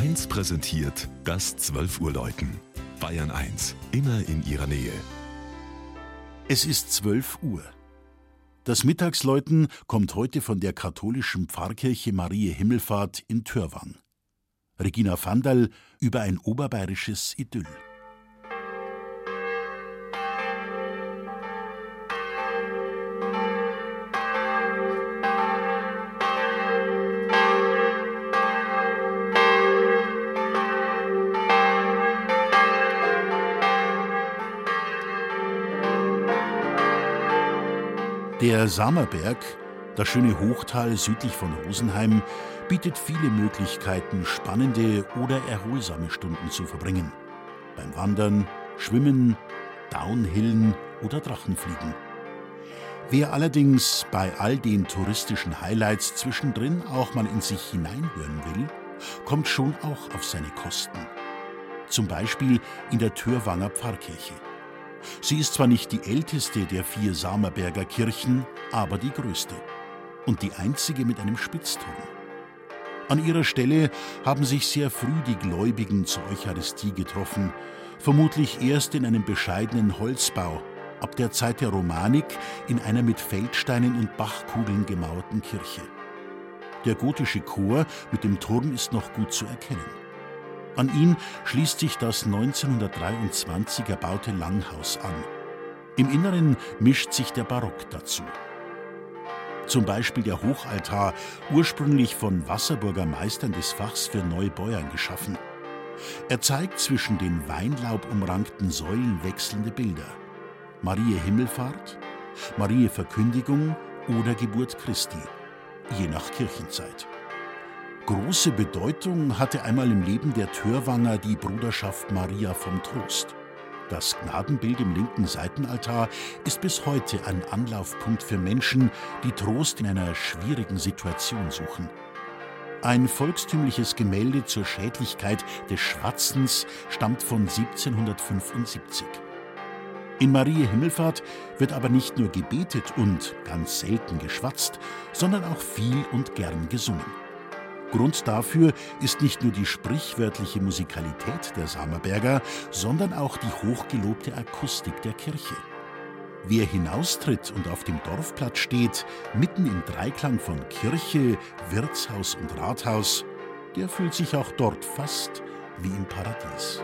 1 präsentiert das 12 Uhr Läuten. Bayern 1, immer in ihrer Nähe. Es ist 12 Uhr. Das Mittagsläuten kommt heute von der katholischen Pfarrkirche Marie Himmelfahrt in Törwang. Regina Vandal über ein oberbayerisches Idyll. Der Samerberg, das schöne Hochtal südlich von Rosenheim, bietet viele Möglichkeiten, spannende oder erholsame Stunden zu verbringen. Beim Wandern, Schwimmen, Downhillen oder Drachenfliegen. Wer allerdings bei all den touristischen Highlights zwischendrin auch mal in sich hineinhören will, kommt schon auch auf seine Kosten. Zum Beispiel in der Türwanger Pfarrkirche. Sie ist zwar nicht die älteste der vier Samerberger Kirchen, aber die größte und die einzige mit einem Spitzturm. An ihrer Stelle haben sich sehr früh die Gläubigen zur Eucharistie getroffen, vermutlich erst in einem bescheidenen Holzbau, ab der Zeit der Romanik in einer mit Feldsteinen und Bachkugeln gemauerten Kirche. Der gotische Chor mit dem Turm ist noch gut zu erkennen. An ihn schließt sich das 1923 erbaute Langhaus an. Im Inneren mischt sich der Barock dazu. Zum Beispiel der Hochaltar, ursprünglich von Wasserburger Meistern des Fachs für Neubäuern geschaffen. Er zeigt zwischen den weinlaubumrankten Säulen wechselnde Bilder. Marie Himmelfahrt, Marie Verkündigung oder Geburt Christi, je nach Kirchenzeit. Große Bedeutung hatte einmal im Leben der Törwanger die Bruderschaft Maria vom Trost. Das Gnadenbild im linken Seitenaltar ist bis heute ein Anlaufpunkt für Menschen, die Trost in einer schwierigen Situation suchen. Ein volkstümliches Gemälde zur Schädlichkeit des Schwatzens stammt von 1775. In Marie Himmelfahrt wird aber nicht nur gebetet und ganz selten geschwatzt, sondern auch viel und gern gesungen. Grund dafür ist nicht nur die sprichwörtliche Musikalität der Samerberger, sondern auch die hochgelobte Akustik der Kirche. Wer hinaustritt und auf dem Dorfplatz steht, mitten im Dreiklang von Kirche, Wirtshaus und Rathaus, der fühlt sich auch dort fast wie im Paradies.